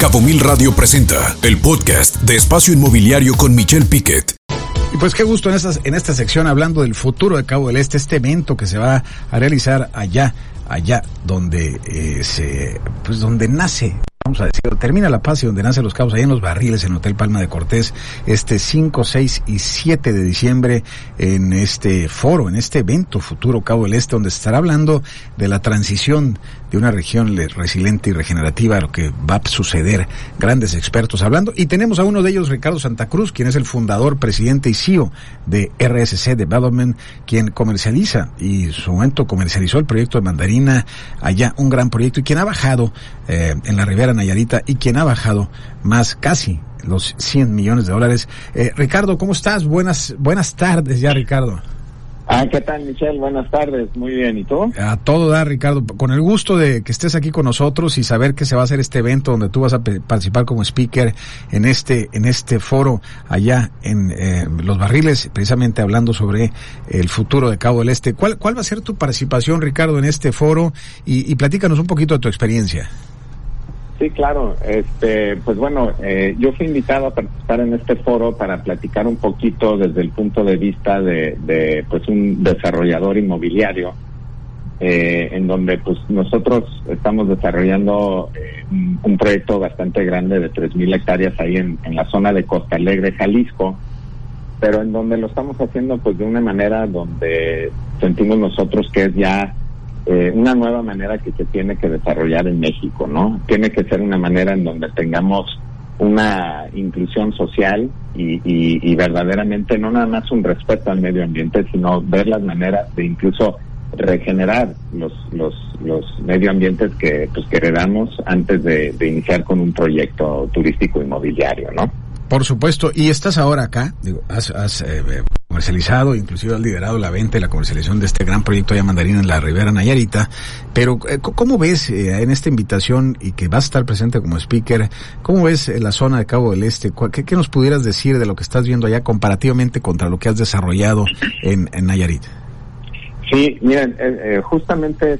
Cabo Mil Radio presenta el podcast de Espacio Inmobiliario con Michelle Piquet. Y pues qué gusto en esta, en esta sección hablando del futuro de Cabo del Este, este evento que se va a realizar allá, allá donde eh, se, pues donde nace vamos a decir, termina la paz y donde nacen los cabos, ahí en los barriles, en Hotel Palma de Cortés, este 5, 6 y 7 de diciembre, en este foro, en este evento futuro Cabo del Este, donde se estará hablando de la transición de una región resiliente y regenerativa, lo que va a suceder, grandes expertos hablando, y tenemos a uno de ellos, Ricardo Santa Cruz, quien es el fundador, presidente y CEO de RSC Development, quien comercializa, y su momento comercializó el proyecto de Mandarina, allá un gran proyecto, y quien ha bajado eh, en la Ribera Nayarita y quien ha bajado más casi los 100 millones de dólares. Eh, Ricardo, ¿cómo estás? Buenas, buenas tardes ya, Ricardo. Ah, ¿qué tal, Michelle? Buenas tardes. Muy bien. ¿Y tú? A todo da, Ricardo. Con el gusto de que estés aquí con nosotros y saber que se va a hacer este evento donde tú vas a participar como speaker en este, en este foro allá en eh, Los Barriles, precisamente hablando sobre el futuro de Cabo del Este. ¿Cuál, cuál va a ser tu participación, Ricardo, en este foro? Y, y platícanos un poquito de tu experiencia. Sí, claro. Este, pues bueno, eh, yo fui invitado a participar en este foro para platicar un poquito desde el punto de vista de, pues un desarrollador inmobiliario, eh, en donde pues nosotros estamos desarrollando eh, un, proyecto bastante grande de 3.000 hectáreas ahí en, en la zona de Costa Alegre, Jalisco, pero en donde lo estamos haciendo pues de una manera donde sentimos nosotros que es ya eh, una nueva manera que se tiene que desarrollar en México, ¿no? Tiene que ser una manera en donde tengamos una inclusión social y, y, verdaderamente no nada más un respeto al medio ambiente, sino ver las maneras de incluso regenerar los, los, los medio ambientes que, pues, que heredamos antes de, iniciar con un proyecto turístico inmobiliario, ¿no? Por supuesto, y estás ahora acá, digo, has, has eh, comercializado, inclusive has liderado la venta y la comercialización de este gran proyecto de mandarina en la Ribera Nayarita. Pero, eh, ¿cómo ves eh, en esta invitación y que vas a estar presente como speaker, cómo ves eh, la zona de Cabo del Este? ¿Qué, nos pudieras decir de lo que estás viendo allá comparativamente contra lo que has desarrollado en, en Nayarit? Sí, miren, justamente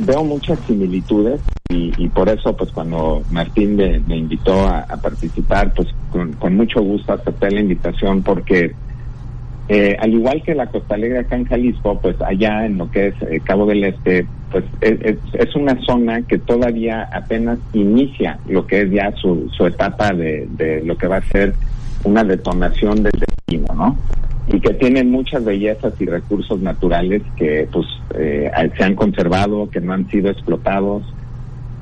veo muchas similitudes y, por eso, pues cuando Martín me, invitó a, participar, pues con, con mucho gusto acepté la invitación porque eh, al igual que la Costa Alegre acá en Jalisco, pues allá en lo que es eh, Cabo del Este, pues es, una zona que todavía apenas inicia lo que es ya su, su etapa de, de lo que va a ser una detonación del destino, ¿no? Y que tiene muchas bellezas y recursos naturales que pues eh, se han conservado, que no han sido explotados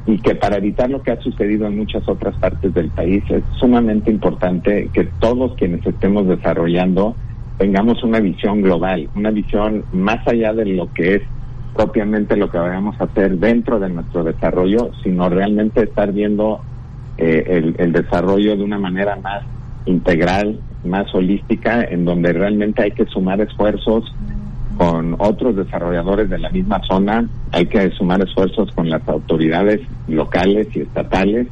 y que para evitar lo que ha sucedido en muchas otras partes del país es sumamente importante que todos quienes estemos desarrollando tengamos una visión global, una visión más allá de lo que es propiamente lo que vayamos a hacer dentro de nuestro desarrollo, sino realmente estar viendo eh, el, desarrollo de una manera más integral, más holística, en donde realmente hay que sumar esfuerzos con otros desarrolladores de la misma zona, hay que sumar esfuerzos con las autoridades locales y estatales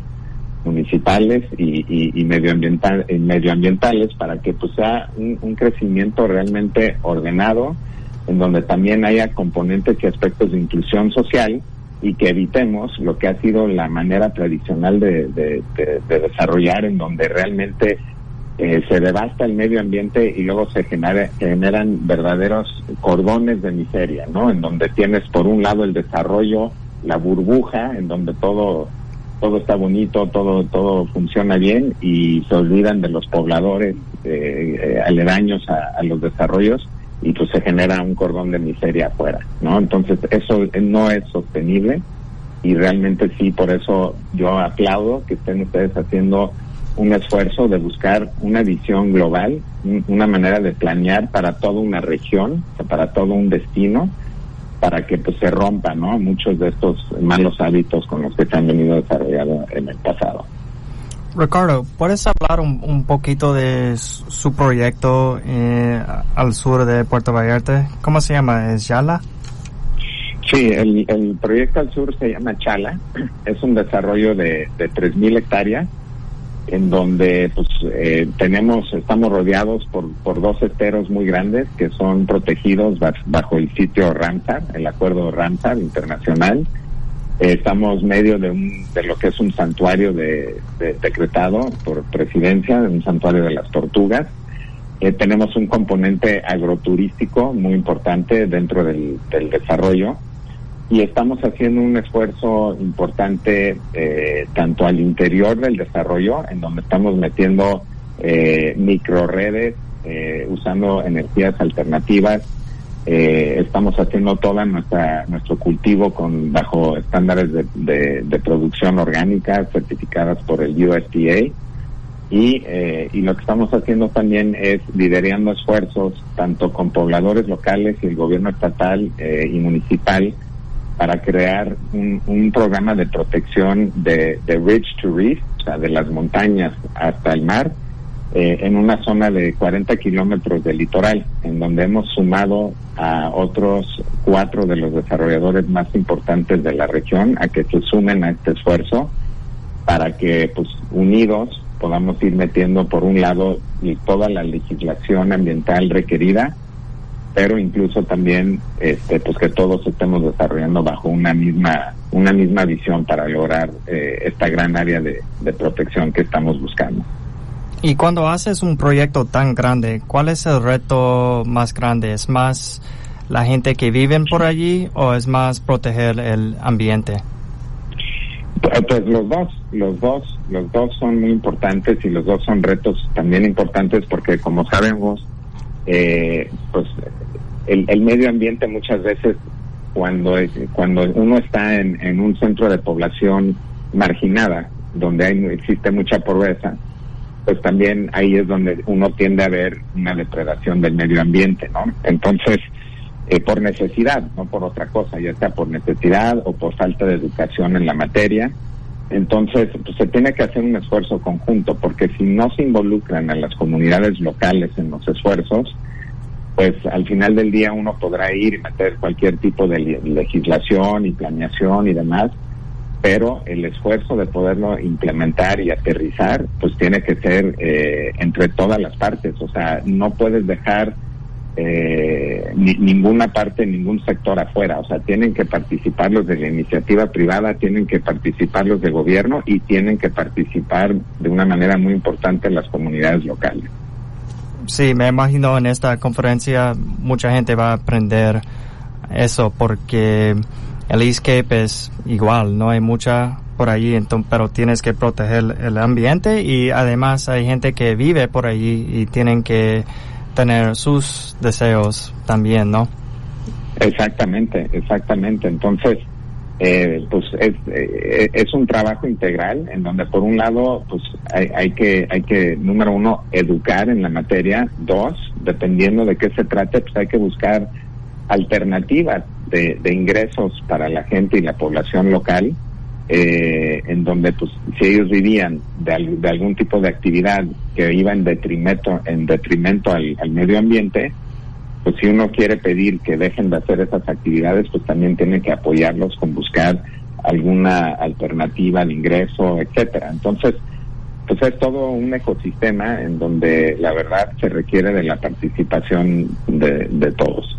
municipales y, y medioambientales para que pues sea un, crecimiento realmente ordenado en donde también haya componentes y aspectos de inclusión social y que evitemos lo que ha sido la manera tradicional de, de, desarrollar en donde realmente eh, se devasta el medio ambiente y luego se genera, generan verdaderos cordones de miseria, ¿no? En donde tienes por un lado el desarrollo, la burbuja, en donde todo todo está bonito, todo todo funciona bien y se olvidan de los pobladores eh, eh, aledaños a, los desarrollos y pues se genera un cordón de miseria afuera, ¿no? Entonces eso no es sostenible y realmente sí, por eso yo aplaudo que estén ustedes haciendo un esfuerzo de buscar una visión global, una manera de planear para toda una región, para todo un destino para que pues se rompan ¿no? muchos de estos malos hábitos con los que se han venido desarrollando en el pasado. Ricardo, ¿puedes hablar un, poquito de su proyecto eh, al sur de Puerto Vallarta? ¿Cómo se llama? ¿Es Yala? Sí, el, el proyecto al sur se llama Chala. Es un desarrollo de, de 3.000 hectáreas en donde pues eh, tenemos, estamos rodeados por, por dos esteros muy grandes que son protegidos bajo el sitio Ramsar, el acuerdo Ramsar internacional, estamos medio de, un, de lo que es un santuario de, decretado por presidencia, un santuario de las tortugas. Eh, tenemos un componente agroturístico muy importante dentro del, desarrollo y estamos haciendo un esfuerzo importante eh, tanto al interior del desarrollo, en donde estamos metiendo eh, microredes, eh, usando energías alternativas, eh, estamos haciendo toda nuestra nuestro cultivo con bajo estándares de, producción orgánica certificadas por el USDA y, eh, y lo que estamos haciendo también es liderando esfuerzos tanto con pobladores locales y el gobierno estatal eh, y municipal para crear un, un programa de protección de, de ridge to reef, o sea, de las montañas hasta el mar, eh, en una zona de 40 kilómetros del litoral, en donde hemos sumado a otros cuatro de los desarrolladores más importantes de la región a que se sumen a este esfuerzo para que, pues, unidos podamos ir metiendo por un lado toda la legislación ambiental requerida, pero incluso también, este, pues, que todos estemos desarrollando bajo una misma una misma visión para lograr eh, esta gran área de protección que estamos buscando. Y cuando haces un proyecto tan grande, ¿cuál es el reto más grande? ¿Es más la gente que vive por allí o es más proteger el ambiente? Pues, pues los dos, los dos, los dos son muy importantes y los dos son retos también importantes porque como sabemos, eh, pues el, el, medio ambiente muchas veces cuando cuando uno está en, en un centro de población marginada, donde hay, existe mucha pobreza, pues también ahí es donde uno tiende a ver una depredación del medio ambiente, ¿no? Entonces, eh, por necesidad, no por otra cosa, ya sea por necesidad o por falta de educación en la materia. Entonces, pues se tiene que hacer un esfuerzo conjunto, porque si no se involucran a las comunidades locales en los esfuerzos, pues al final del día uno podrá ir y meter cualquier tipo de legislación y planeación y demás, pero el esfuerzo de poderlo implementar y aterrizar, pues tiene que ser eh, entre todas las partes. O sea, no puedes dejar eh, ninguna parte, ningún sector afuera. O sea, tienen que participar los de la iniciativa privada, tienen que participar los de gobierno y tienen que participar de una manera muy importante las comunidades locales. Sí, me imagino en esta conferencia mucha gente va a aprender eso porque el escape es igual, no hay mucha por allí, entonces, pero tienes que proteger el ambiente y además hay gente que vive por allí y tienen que tener sus deseos también, ¿no? Exactamente, exactamente. Entonces, eh, pues es, eh, es un trabajo integral en donde por un lado, pues hay, hay que, hay que, número uno, educar en la materia. Dos, dependiendo de qué se trate, pues hay que buscar alternativas de, ingresos para la gente y la población local, eh, en donde pues si ellos vivían de, de, algún tipo de actividad que iba en detrimento, en detrimento al, medio ambiente, pues si uno quiere pedir que dejen de hacer esas actividades, pues también tiene que apoyarlos con buscar alguna alternativa de ingreso, etcétera. Entonces, pues es todo un ecosistema en donde la verdad se requiere de la participación de todos.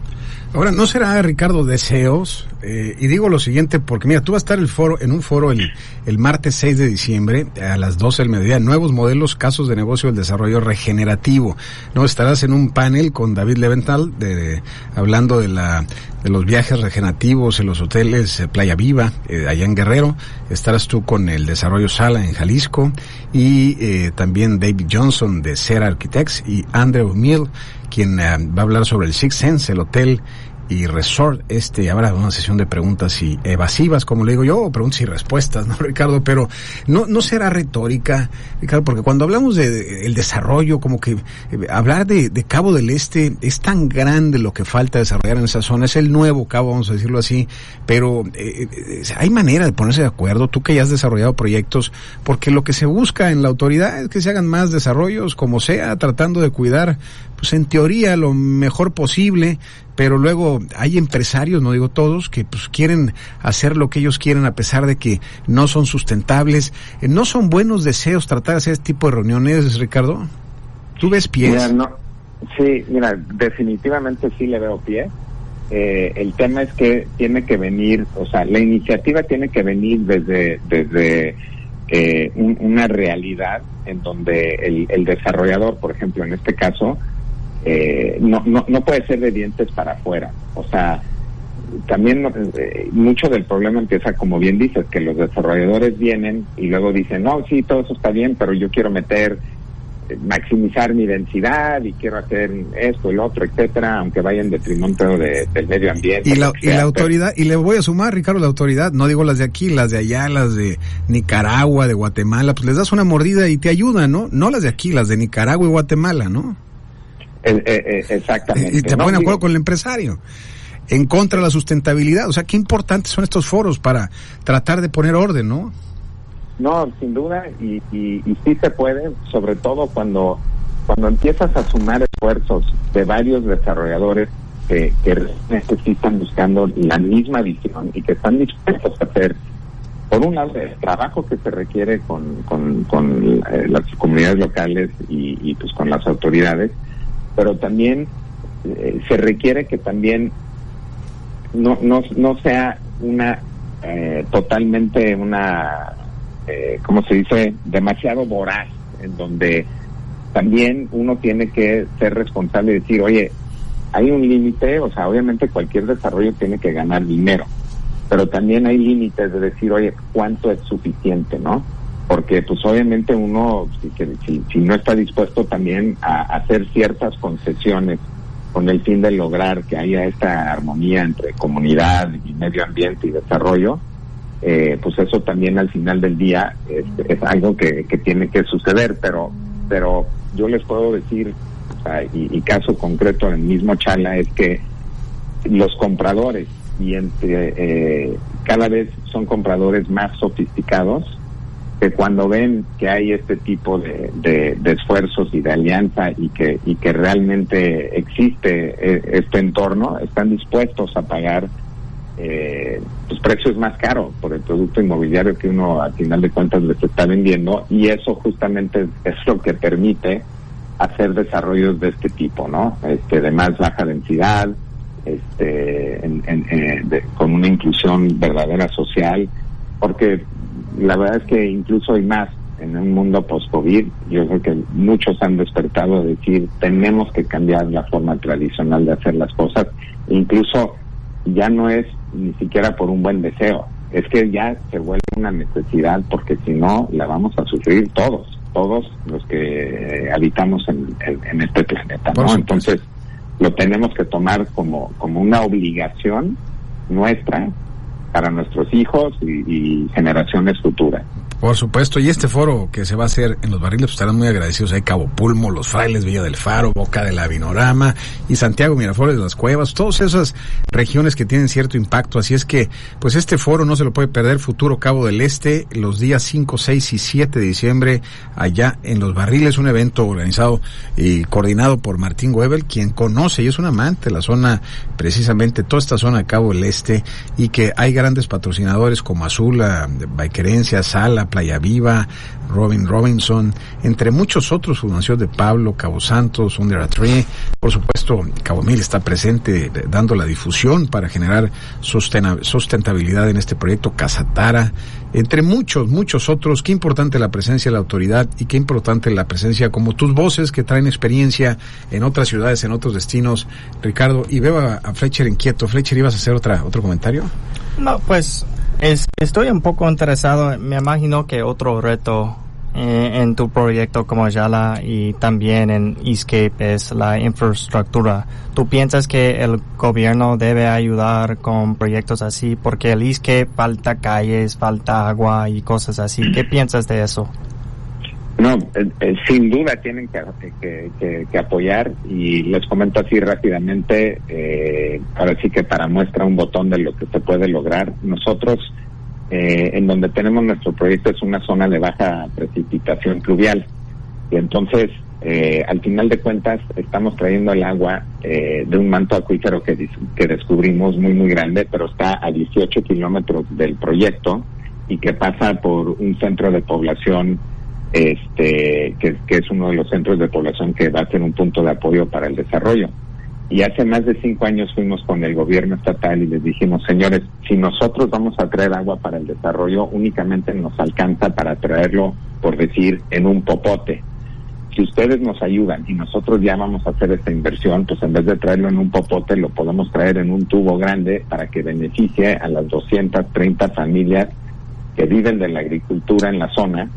Ahora, ¿no será, Ricardo, deseos? Eh, y digo lo siguiente porque, mira, tú vas a estar el foro, en un foro el, el martes 6 de diciembre a las 12 del mediodía, nuevos modelos, casos de negocio del desarrollo regenerativo. No estarás en un panel con David Levental de, hablando de la de los viajes regenerativos en los hoteles eh, Playa Viva, eh, allá en Guerrero. Estarás tú con el Desarrollo Sala en Jalisco y eh, también David Johnson de Ser Architects y Andrew Mill, quien va a hablar sobre el Six Sense, el hotel y Resort. Este habrá una sesión de preguntas y evasivas, como le digo yo, o preguntas y respuestas, ¿no, Ricardo? Pero no, no será retórica, Ricardo, porque cuando hablamos de, el desarrollo, como que eh, hablar de, de, Cabo del Este es tan grande lo que falta desarrollar en esa zona, es el nuevo Cabo, vamos a decirlo así, pero eh, eh, hay manera de ponerse de acuerdo, tú que ya has desarrollado proyectos, porque lo que se busca en la autoridad es que se hagan más desarrollos, como sea, tratando de cuidar, pues en teoría, lo mejor posible, pero luego hay empresarios, no digo todos, que pues quieren hacer lo que ellos quieren a pesar de que no son sustentables. Eh, ¿No son buenos deseos tratar de hacer este tipo de reuniones, Ricardo? ¿Tú ves pies? sí, mira, definitivamente sí le veo pie. eh, el tema es que tiene que venir, o sea, la iniciativa tiene que venir desde, desde eh, una realidad en donde el, el, desarrollador, por ejemplo, en este caso, eh, no, no, no puede ser de dientes para afuera. O sea, también eh, mucho del problema empieza, como bien dices, que los desarrolladores vienen y luego dicen, no, sí, todo eso está bien, pero yo quiero meter maximizar mi densidad y quiero hacer esto, el otro, etcétera, aunque vaya en detrimento de, del medio ambiente. Y la, y la autoridad, y le voy a sumar, Ricardo, la autoridad, no digo las de aquí, las de allá, las de Nicaragua, de Guatemala, pues les das una mordida y te ayudan, ¿no? No las de aquí, las de Nicaragua y Guatemala, ¿no? Eh, eh, eh exactamente. Y te ponen de acuerdo con el empresario en contra de la sustentabilidad. O sea, qué importantes son estos foros para tratar de poner orden, ¿no? No, sin duda, y, y, sí se puede, sobre todo cuando, cuando empiezas a sumar esfuerzos de varios desarrolladores que, que necesitan buscando la misma visión y que están dispuestos a hacer, por un lado, el trabajo que se requiere con, con, con eh, las comunidades locales y, y, pues con las autoridades, pero también eh, se requiere que también no, no, no sea una eh, totalmente una eh, como se dice, demasiado voraz, en donde también uno tiene que ser responsable y decir, oye, hay un límite, o sea, obviamente cualquier desarrollo tiene que ganar dinero, pero también hay límites de decir, oye, ¿cuánto es suficiente, no? Porque pues obviamente uno, si, si, no está dispuesto también a hacer ciertas concesiones con el fin de lograr que haya esta armonía entre comunidad y medio ambiente y desarrollo, eh, pues eso también al final del día es, algo que, tiene que suceder, pero, pero yo les puedo decir, y, caso concreto en el mismo Chala es que los compradores y entre eh, cada vez son compradores más sofisticados que cuando ven que hay este tipo de, de, esfuerzos y de alianza y que y que realmente existe eh, este entorno están dispuestos a pagar eh, pues precios más caros por el producto inmobiliario que uno al final de cuentas les está vendiendo y eso justamente es lo que permite hacer desarrollos de este tipo, ¿no? Este, de más baja densidad, este, eh, con una inclusión verdadera social, porque la verdad es que incluso hay más en un mundo post-COVID, yo creo que muchos han despertado a decir, tenemos que cambiar la forma tradicional de hacer las cosas, incluso ya no es ni siquiera por un buen deseo, es que ya se vuelve una necesidad porque si no la vamos a sufrir todos, todos los que habitamos en, este planeta, ¿no? Entonces lo tenemos que tomar como, como una obligación nuestra para nuestros hijos y generaciones futuras. Por supuesto, y este foro que se va a hacer en los barriles, pues estarán muy agradecidos. Hay Cabo Pulmo, Los Frailes, Villa del Faro, Boca de la Vinorama y Santiago Miraflores de las Cuevas, todas esas regiones que tienen cierto impacto. Así es que, pues este foro no se lo puede perder. Futuro Cabo del Este, los días 5, 6 y 7 de diciembre, allá en los barriles, un evento organizado y coordinado por Martín Webel, quien conoce y es un amante la zona, precisamente toda esta zona de Cabo del Este, y que hay grandes patrocinadores como Azula, Baiquerencia, Sala, Playa Viva, Robin Robinson, entre muchos otros, Fundación de Pablo, Cabo Santos, Under a Tree, por supuesto, Cabo Mil está presente eh, dando la difusión para generar sustentabilidad en este proyecto, Casatara, entre muchos, muchos otros. Qué importante la presencia de la autoridad y qué importante la presencia como tus voces que traen experiencia en otras ciudades, en otros destinos, Ricardo. Y veo a, Fletcher inquieto. Fletcher, ¿ibas a hacer otra, otro comentario? No, pues es, estoy un poco interesado, me imagino que otro reto eh, en tu proyecto como Yala y también en Escape es la infraestructura. ¿Tú piensas que el gobierno debe ayudar con proyectos así? Porque el Escape falta calles, falta agua y cosas así. ¿Qué piensas de eso? No, eh, eh, sin duda tienen que, que, apoyar y les comento así rápidamente, eh, ahora que para muestra un botón de lo que se puede lograr. Nosotros, eh, en donde tenemos nuestro proyecto, es una zona de baja precipitación pluvial y entonces, al final de cuentas, estamos trayendo el agua de un manto acuífero que, que descubrimos muy, muy grande, pero está a 18 kilómetros del proyecto y que pasa por un centro de población este, que, es uno de los centros de población que va a ser un punto de apoyo para el desarrollo. Y hace más de cinco años fuimos con el gobierno estatal y les dijimos, señores, si nosotros vamos a traer agua para el desarrollo, únicamente nos alcanza para traerlo, por decir, en un popote. Si ustedes nos ayudan y nosotros ya vamos a hacer esta inversión, pues en vez de traerlo en un popote, lo podemos traer en un tubo grande para que beneficie a las 230 familias que viven de la agricultura en la zona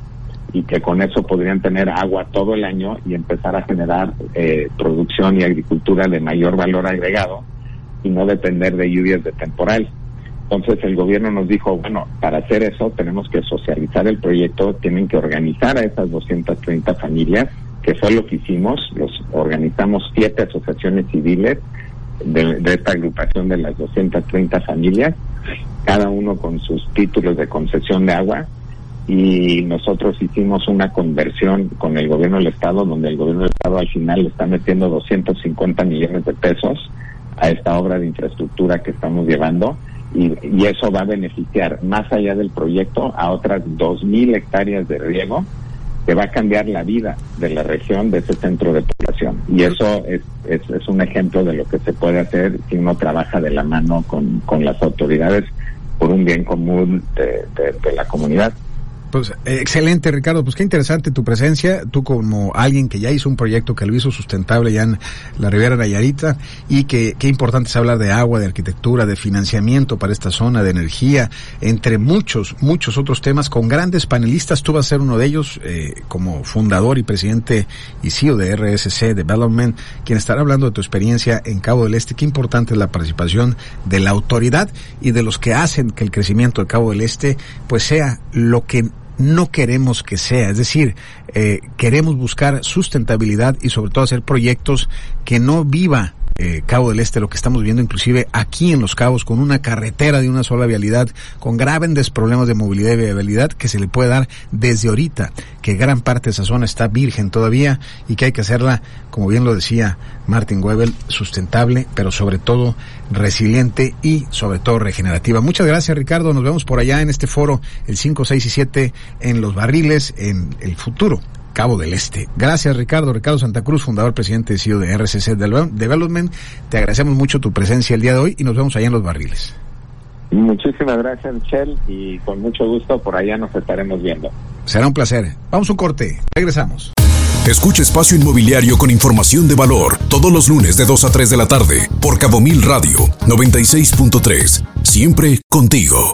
y que con eso podrían tener agua todo el año y empezar a generar eh, producción y agricultura de mayor valor agregado y no depender de lluvias de temporal. Entonces el gobierno nos dijo, bueno, para hacer eso tenemos que socializar el proyecto, tienen que organizar a esas 230 familias, que fue lo que hicimos, los organizamos siete asociaciones civiles de, de esta agrupación de las 230 familias, cada uno con sus títulos de concesión de agua, y nosotros hicimos una conversión con el gobierno del estado donde el gobierno del estado al final está metiendo 250 millones de pesos a esta obra de infraestructura que estamos llevando y, eso va a beneficiar más allá del proyecto a otras 2.000 hectáreas de riego que va a cambiar la vida de la región, de ese centro de población. Y eso es, es, un ejemplo de lo que se puede hacer si uno trabaja de la mano con, las autoridades por un bien común de la comunidad. Pues excelente, Ricardo. Pues qué interesante tu presencia. Tú como alguien que ya hizo un proyecto que lo hizo sustentable ya en la Ribera Nayarita y que qué importante es hablar de agua, de arquitectura, de financiamiento para esta zona, de energía, entre muchos, muchos otros temas con grandes panelistas. Tú vas a ser uno de ellos eh, como fundador y presidente y CEO de RSC Development, quien estará hablando de tu experiencia en Cabo del Este. Qué importante es la participación de la autoridad y de los que hacen que el crecimiento de Cabo del Este pues sea lo que no queremos que sea. Es decir, eh, queremos buscar sustentabilidad y sobre todo hacer proyectos que no viva eh, Cabo del Este, lo que estamos viendo inclusive aquí en Los Cabos, con una carretera de una sola vialidad, con graves problemas de movilidad y viabilidad que se le puede dar desde ahorita, que gran parte de esa zona está virgen todavía y que hay que hacerla, como bien lo decía Martin Webel, sustentable, pero sobre todo resiliente y sobre todo regenerativa. Muchas gracias Ricardo, nos vemos por allá en este foro el 5, 6 y 7 en Los Barriles, en el futuro Cabo del Este. Gracias, Ricardo. Ricardo Santa Cruz, fundador, presidente y CEO de RCC Development. Te agradecemos mucho tu presencia el día de hoy y nos vemos allá en Los Barriles. Muchísimas gracias, Michelle, y con mucho gusto por allá nos estaremos viendo. Será un placer. Vamos un corte. Regresamos. Escucha Espacio Inmobiliario con información de valor todos los lunes de 2 a 3 de la tarde por Cabo Mil Radio 96.3. Siempre contigo.